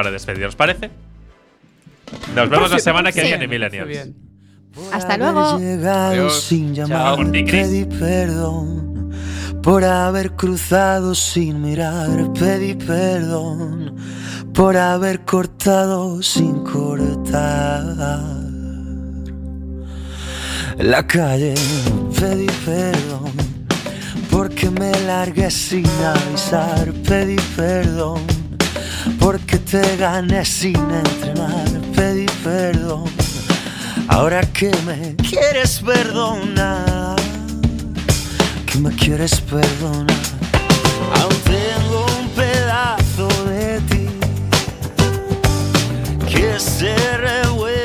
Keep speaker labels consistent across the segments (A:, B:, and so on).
A: para despedir, ¿os parece? Nos vemos la semana que
B: Sí.
A: viene, Millennials.
B: bien.
C: Hasta luego.
D: llegado
A: Adiós.
D: sin llamar,
A: Chao. Ti, Chris.
D: pedí perdón por haber cruzado sin mirar, pedí perdón por haber cortado sin cortar. La calle pedí perdón porque me largué sin avisar, pedí perdón porque te gané sin entrenar, pedí perdón. Ahora que me quieres perdonar, que me quieres perdonar, aún tengo un pedazo de ti que se revuelve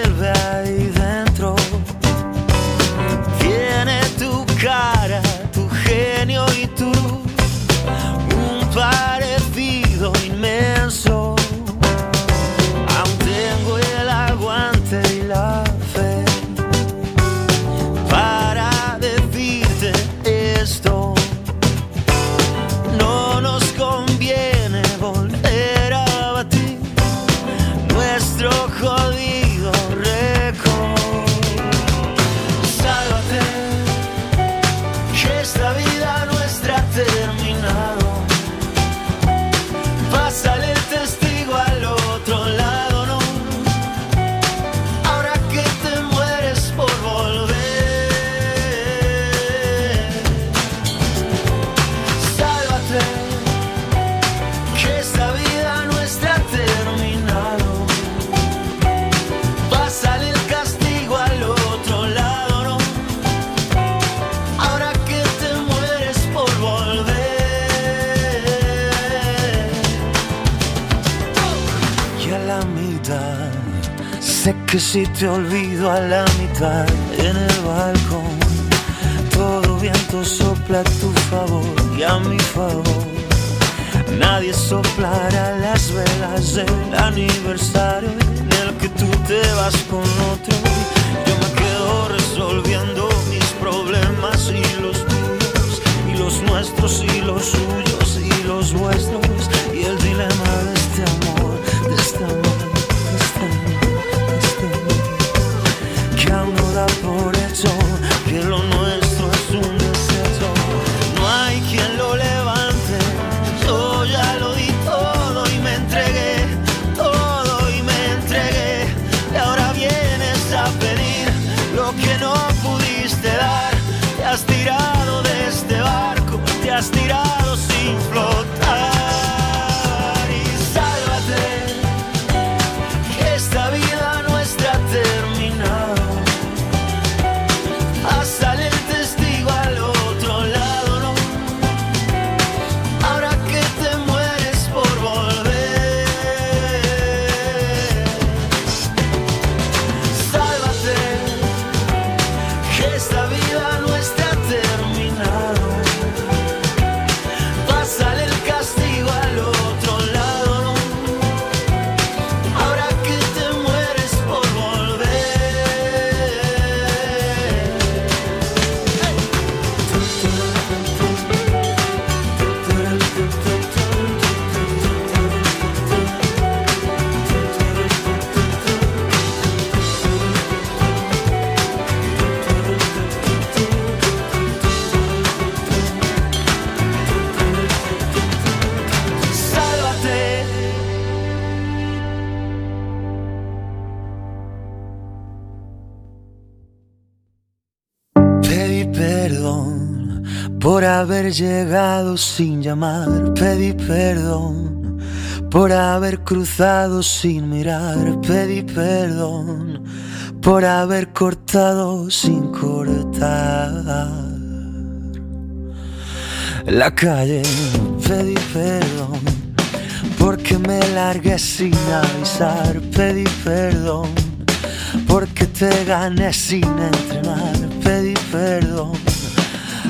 D: que si te olvido a la mitad en el balcón, todo viento sopla a tu favor y a mi favor. Nadie soplará las velas del aniversario en el que tú te vas con otro. Yo me quedo resolviendo mis problemas y los tuyos, y los nuestros y los suyos y los vuestros, llegado sin llamar. Pedí perdón por haber cruzado sin mirar. Pedí perdón por haber cortado sin cortar. La calle pedí perdón porque me largué sin avisar. Pedí perdón porque te gané sin entrenar. Pedí perdón.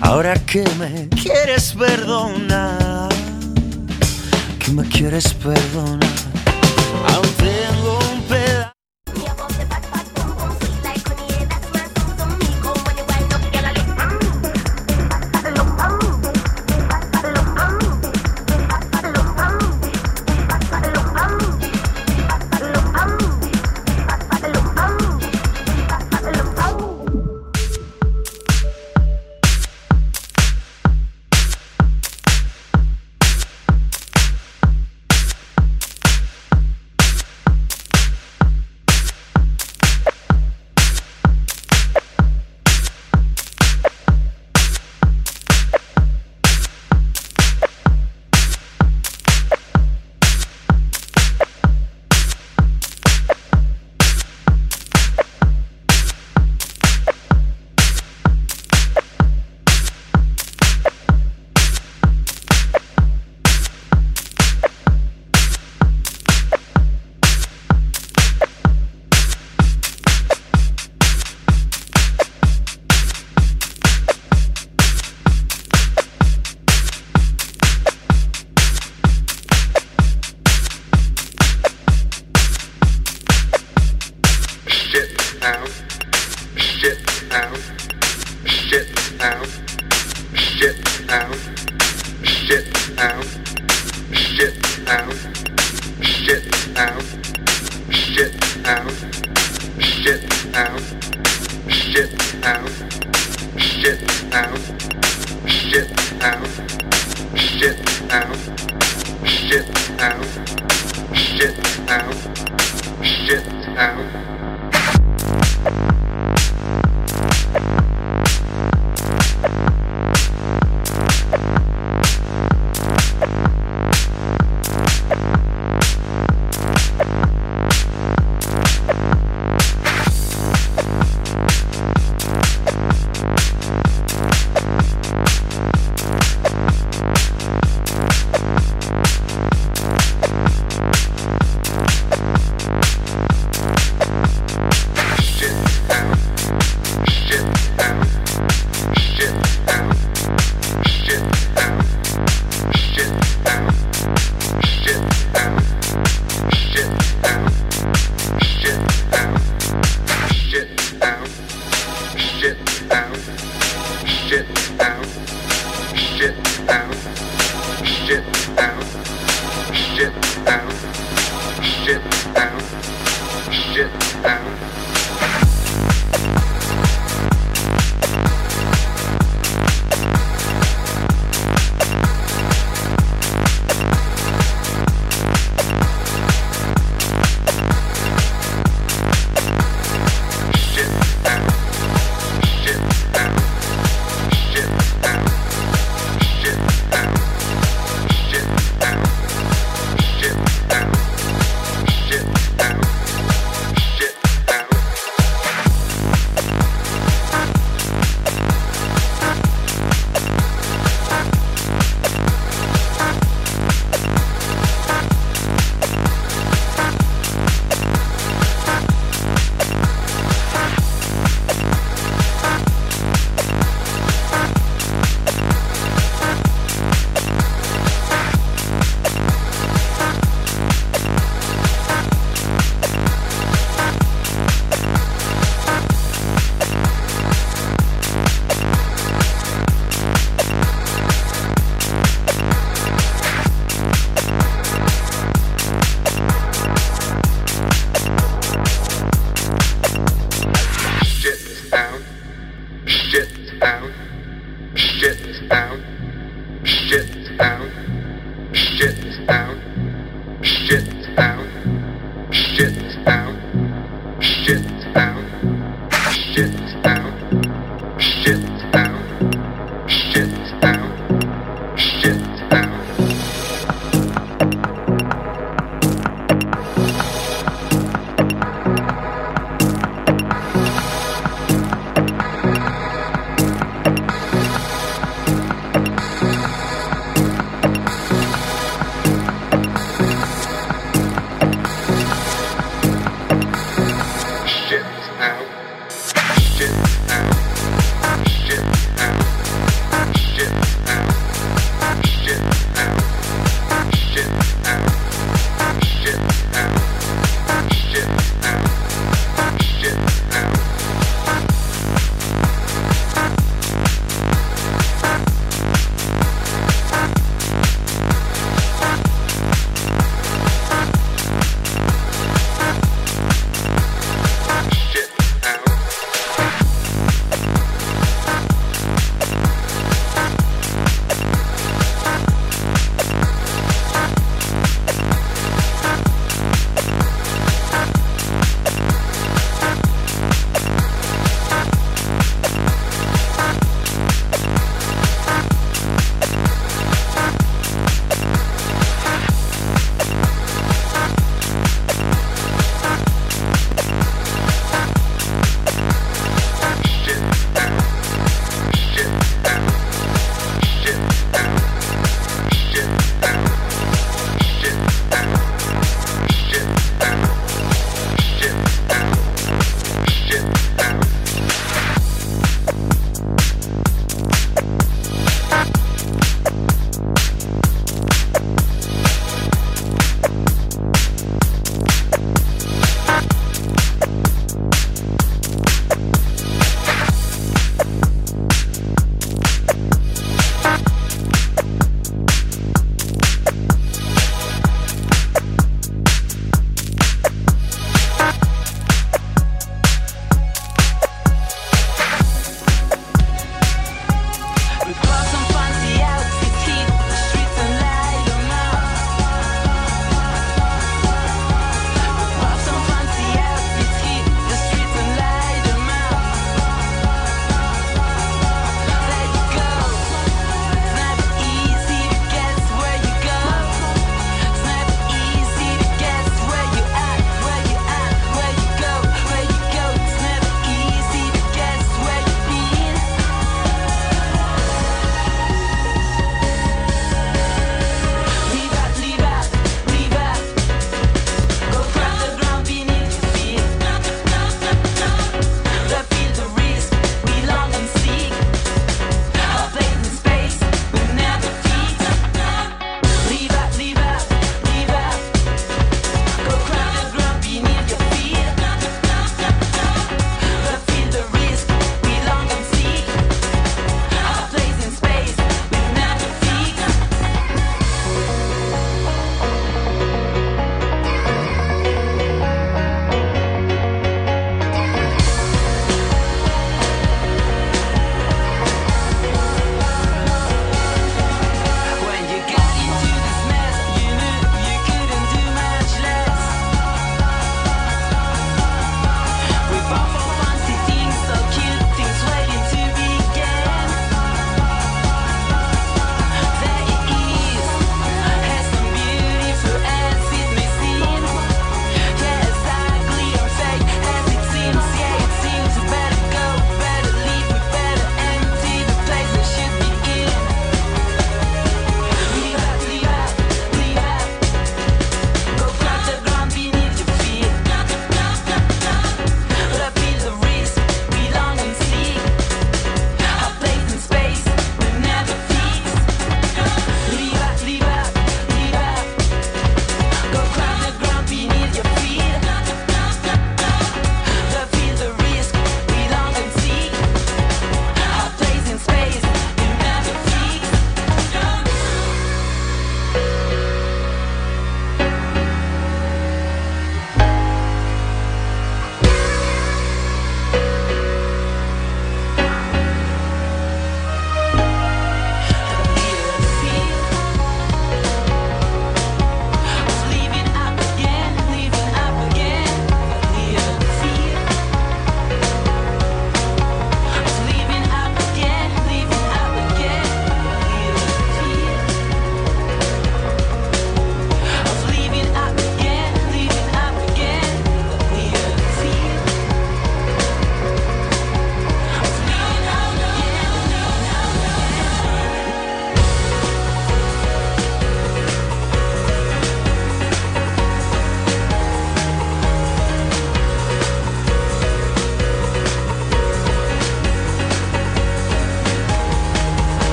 D: Ahora que me quieres perdonar, que me quieres perdonar, aún tengo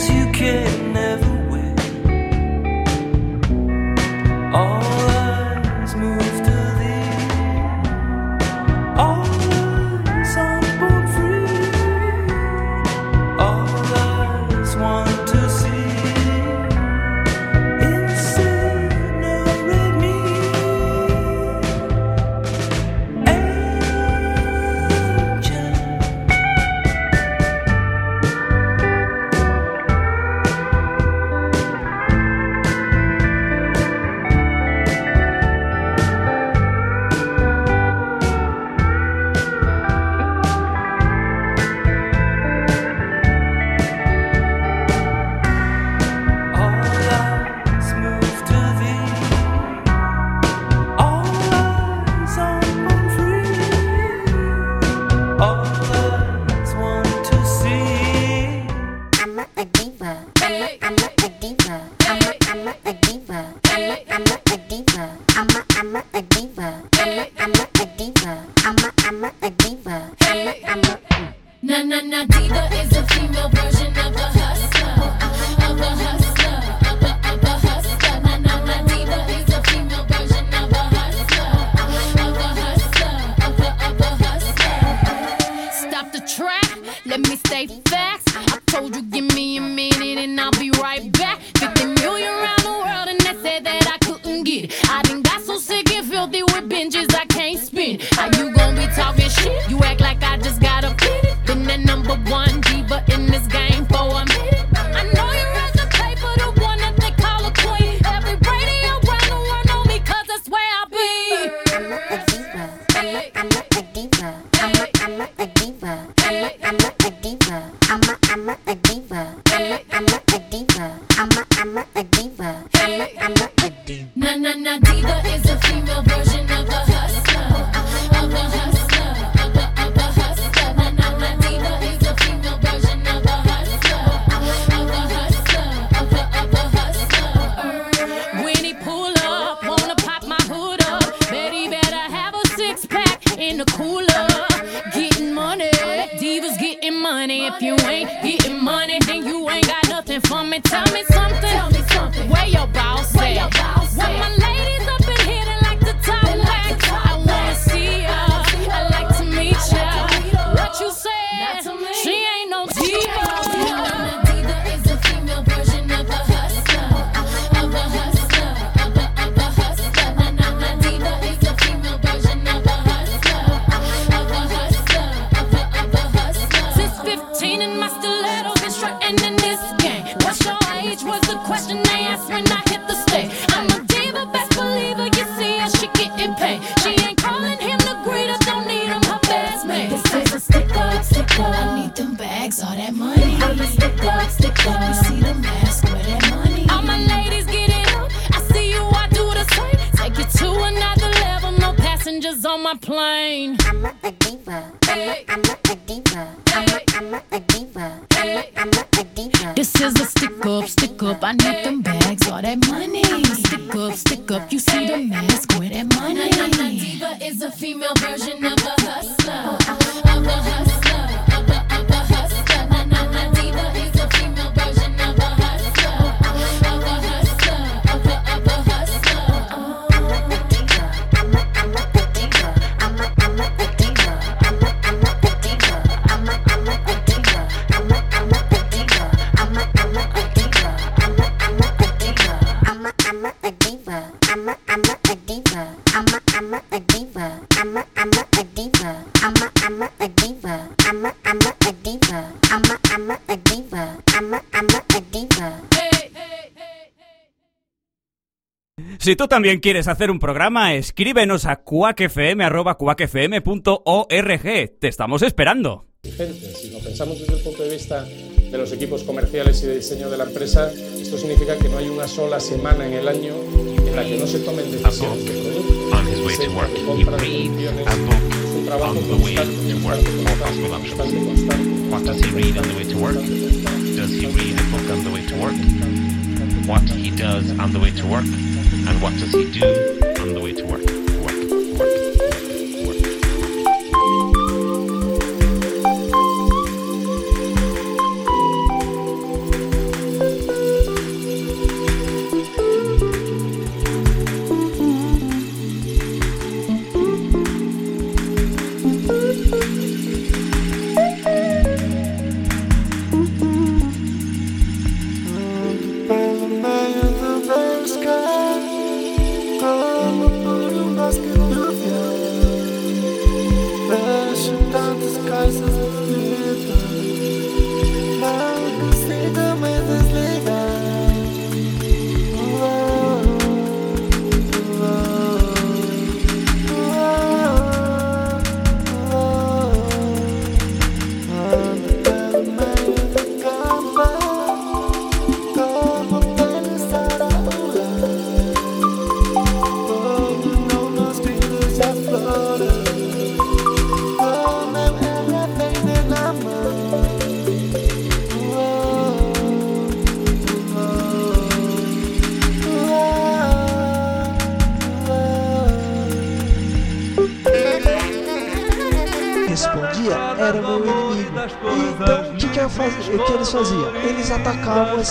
B: cause you can never bags, all that money. Stick up, stick up, you see the mask, where that money.
C: Nana Diva
B: is a female version of a hustler, of a hustler.
E: Si tú también quieres hacer un programa, escríbenos a cuacfm.org. Te estamos esperando.
F: Si no pensamos desde el punto de vista de los equipos comerciales y de diseño de la empresa, esto significa que no hay una sola semana en el año en la que no se tomen decisiones de producto.
G: Se compran
F: es un trabajo constante, constante, constante,
G: constante,
F: constante,
G: what he does on the way to work and what does he do on the way to work, work, work.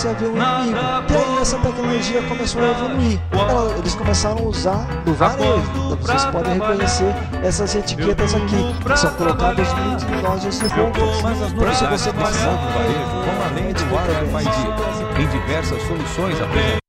H: Atacavam esse avião inimigo. E aí essa tecnologia começou a evoluir. Ela- Eles começaram a usar no varejo. Então, vocês podem reconhecer essas etiquetas aqui, que são colocadas em lojas de roupas. Para você você passar
I: do varejo vão além do RFID. Em diversas soluções apresentadas.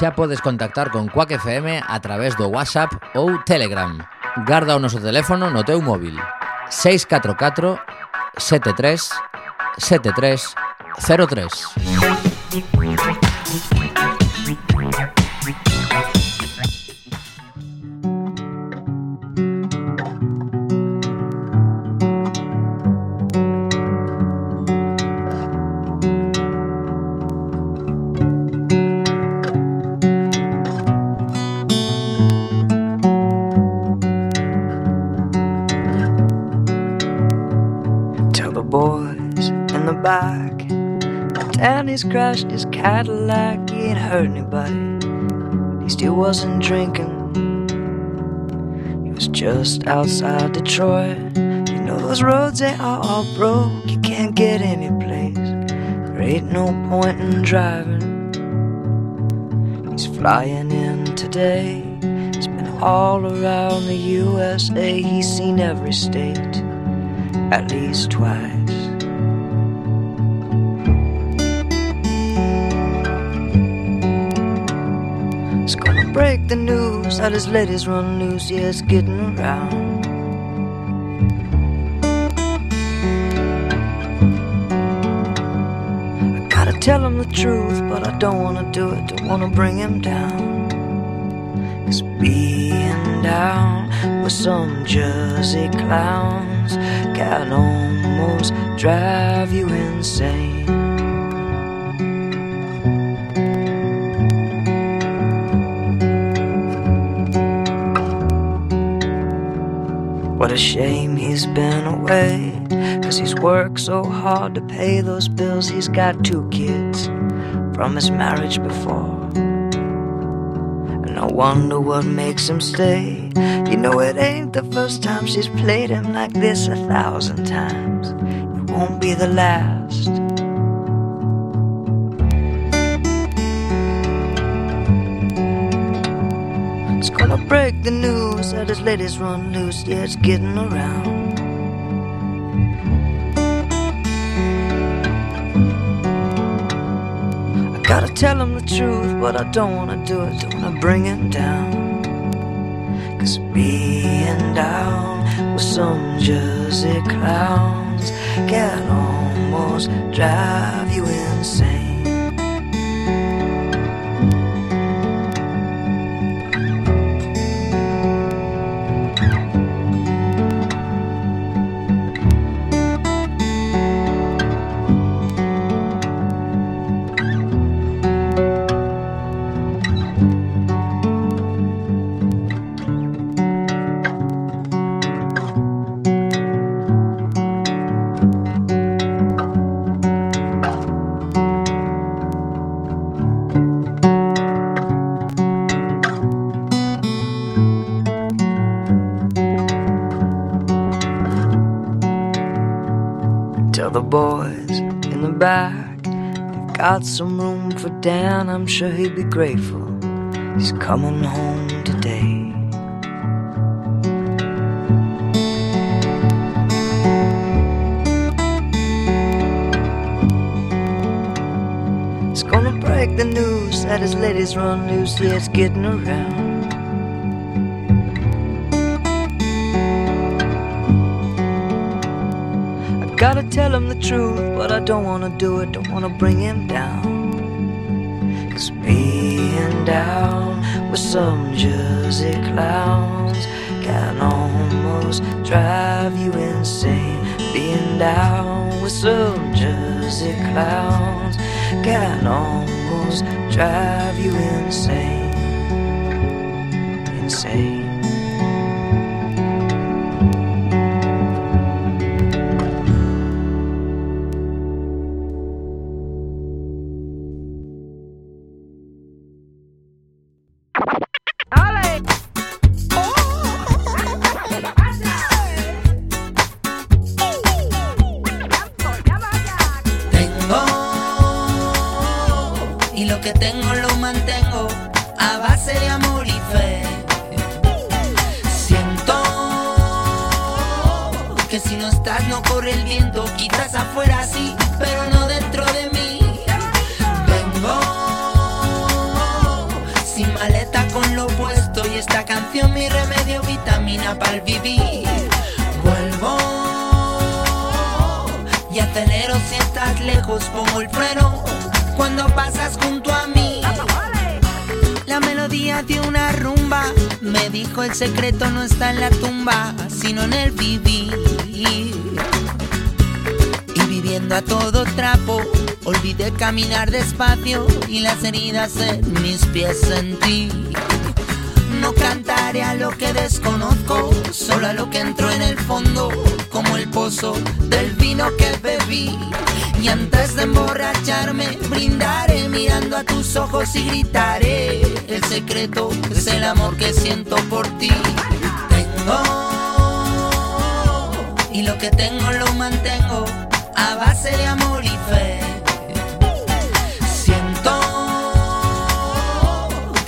J: xa podes contactar con Quack FM a través do WhatsApp ou Telegram. Garda o noso teléfono no teu móvil 644 73 73 03.
K: Crashed his Cadillac. He ain't hurt anybody. He still wasn't drinking. He was just outside Detroit. You know those roads they are all broke. You can't get any place. There ain't no point in driving. He's flying in today. He's been all around the USA. He's seen every state at least twice. The news that his ladies run loose, yeah, it's getting around. I gotta tell him the truth, but I don't wanna do it, don't wanna bring him down. Cause being down with some Jersey clowns can almost drive you insane. What a shame he's been away. Cause he's worked so hard to pay those bills. He's got two kids from his marriage before. And I wonder what makes him stay. You know, it ain't the first time she's played him like this a thousand times. It won't be the last. Gonna break the news that his ladies run loose. Yeah, it's getting around. I gotta tell him the truth, but I don't wanna do it. Don't wanna bring him down. Cause being down with some Jersey clowns can almost drive you insane. Boys in the back they've got some room for Dan. I'm sure he'd be grateful. He's coming home today. It's gonna break the news that his ladies run loose. Yeah, it's getting around. Tell him the truth, but I don't wanna do it, don't wanna bring him down. Cause being down with some Jersey clowns can almost drive you insane. Being down with some Jersey clowns can almost drive you insane. Insane.
L: Lo puesto y esta canción mi remedio vitamina para el vivir. Vuelvo y acelero si estás lejos, pongo el freno cuando pasas junto a mí. La melodía de una rumba me dijo el secreto no está en la tumba, sino en el vivir. Y viviendo a todo trapo, olvidé caminar despacio y las heridas en mis pies sentí. Cantaré a lo que desconozco, solo a lo que entró en el fondo, como el pozo del vino que bebí. Y antes de emborracharme, brindaré mirando a tus ojos y gritaré. El secreto es el amor que siento por ti. Tengo, y lo que tengo lo mantengo a base de amor y fe.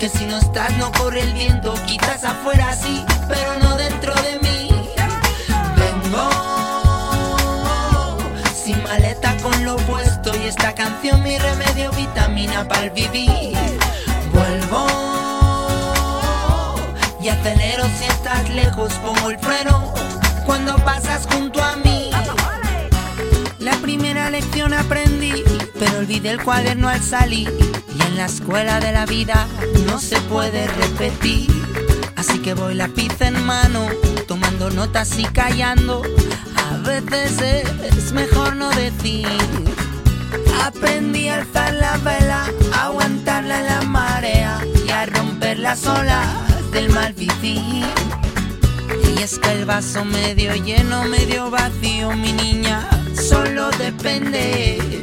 L: Que si no estás no corre el viento, quizás afuera sí, pero no dentro de mí. Vengo sin maleta con lo puesto y esta canción mi remedio vitamina para el vivir. Vuelvo y acelero si estás lejos, pongo el freno cuando pasas junto a mí. La primera lección aprendí, pero olvidé el cuaderno al salir. Y en la escuela de la vida no se puede repetir. Así que voy lápiz en mano, tomando notas y callando. A veces es mejor no decir. Aprendí a alzar la vela, a aguantarla en la marea y a romper las olas del mal vivir. Y es que el vaso medio lleno, medio vacío, mi niña, solo depende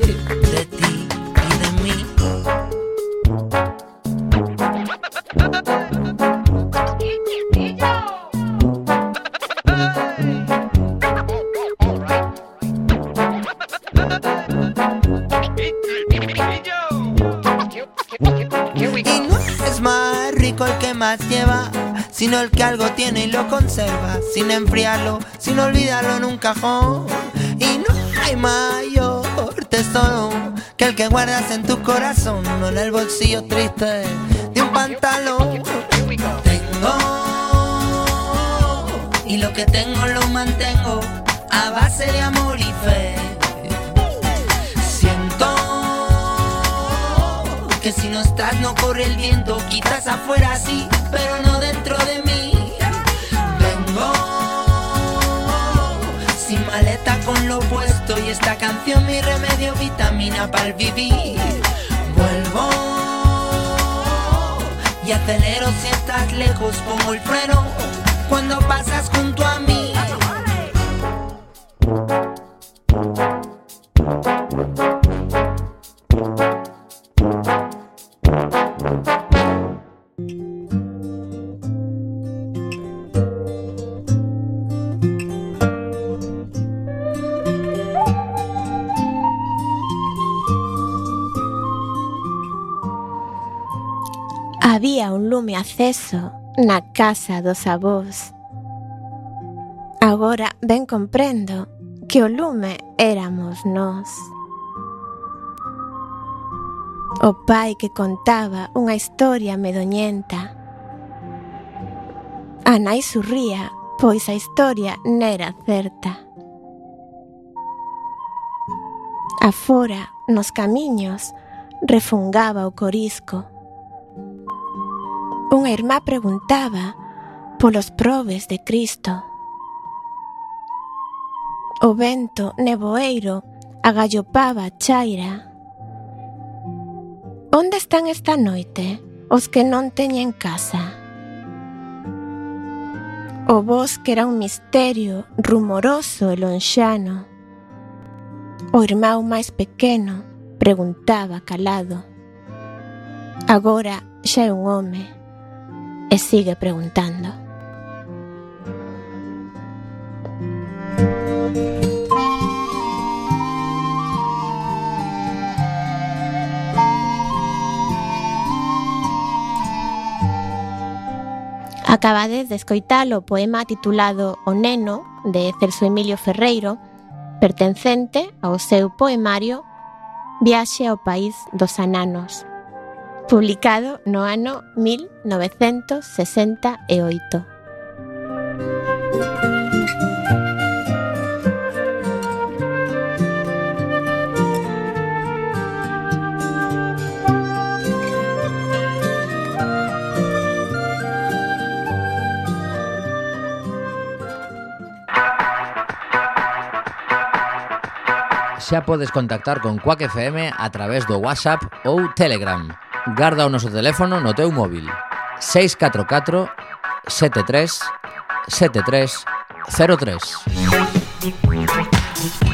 L: sino el que algo tiene y lo conserva, sin enfriarlo, sin olvidarlo en un cajón. Y no hay mayor tesoro que el que guardas en tu corazón, no en el bolsillo triste de un pantalón. Tengo, y lo que tengo lo mantengo a base de amor y fe. Si no estás no corre el viento, quizás afuera sí, pero no dentro de mí. Vengo sin maleta con lo puesto y esta canción mi remedio vitamina para el vivir. Vuelvo y acelero si estás lejos, pongo el freno cuando pasas junto a mí.
M: había un lume aceso na casa dos avós. Agora ben comprendo que o lume éramos nós. O pai que contaba unha historia medoñenta. A nai surría, pois a historia nera certa. Afora, nos camiños, refungaba o corisco unha irmá preguntaba polos probes de Cristo. O vento neboeiro agallopaba a chaira. Onde están esta noite os que non teñen casa? O bosque era un misterio rumoroso e lonxano. O irmão máis pequeno preguntaba calado. Agora xa é un home e sigue preguntando. Acabades de escoitar o poema titulado O Neno de Celso Emilio Ferreiro, pertencente ao seu poemario Viaxe ao País dos Ananos, publicado no ano 1968.
J: xa podes contactar con Quack FM a través do WhatsApp ou Telegram Garda o noso teléfono no teu móvil. 644 73 73 03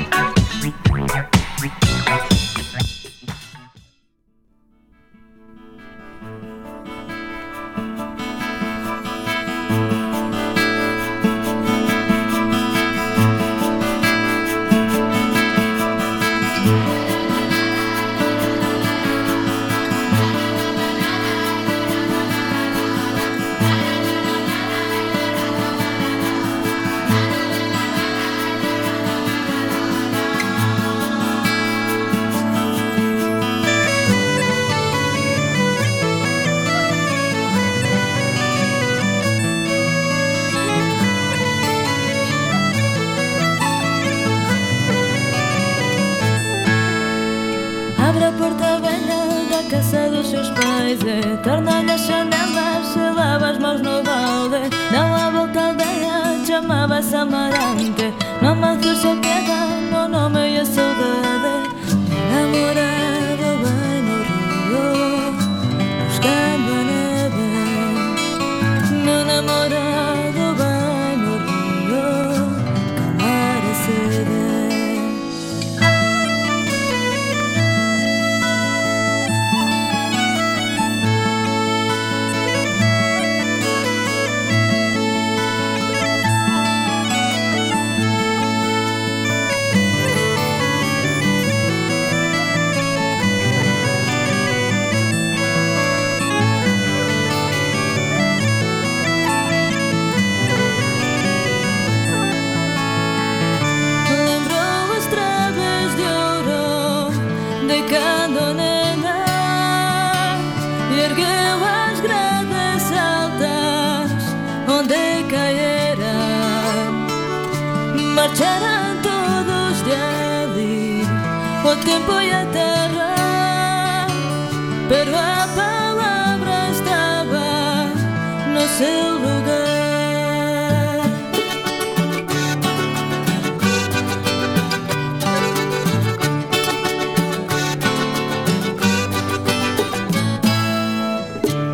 N: tempo e a terra, pero a palavra estava no seu lugar.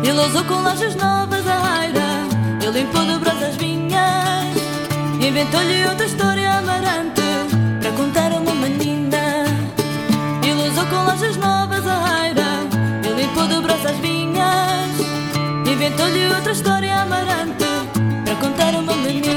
N: Ele usou com lojas novas a aira Ele limpou de brasas vinhas Inventou-lhe outra história amarante Para contar caseira. Ele pôde braças vinhas, inventou-lhe outra história amarante para contar uma menina.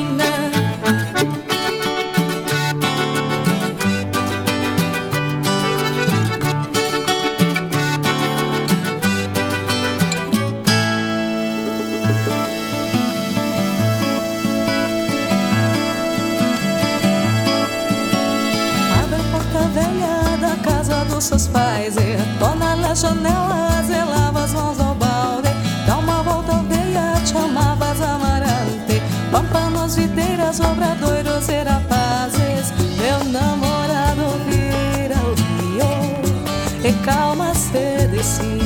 O: calma se decide.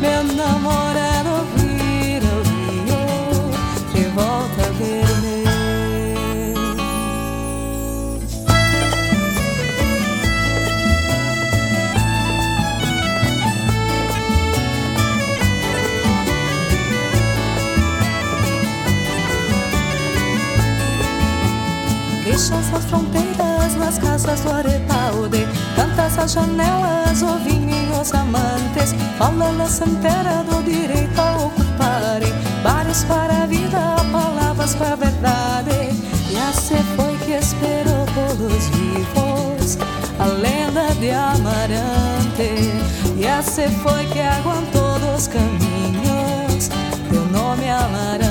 O: Meu namorado vira é é o rio e volta vermelho. Deixa suas fronteiras nas casas do Aretalde Tantas as janelas, ovinhos amantes Fala la santera do direito a ocuparem. Bares para a vida, palavras para a verdade. E assim foi que esperou pelos vivos A lenda de Amarante. E assim foi que aguentou dos caminhos. Teu nome é Amarante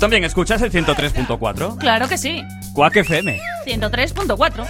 E: también escuchas el 103.4?
P: Claro que sí.
E: Quack FM.
P: 103.4.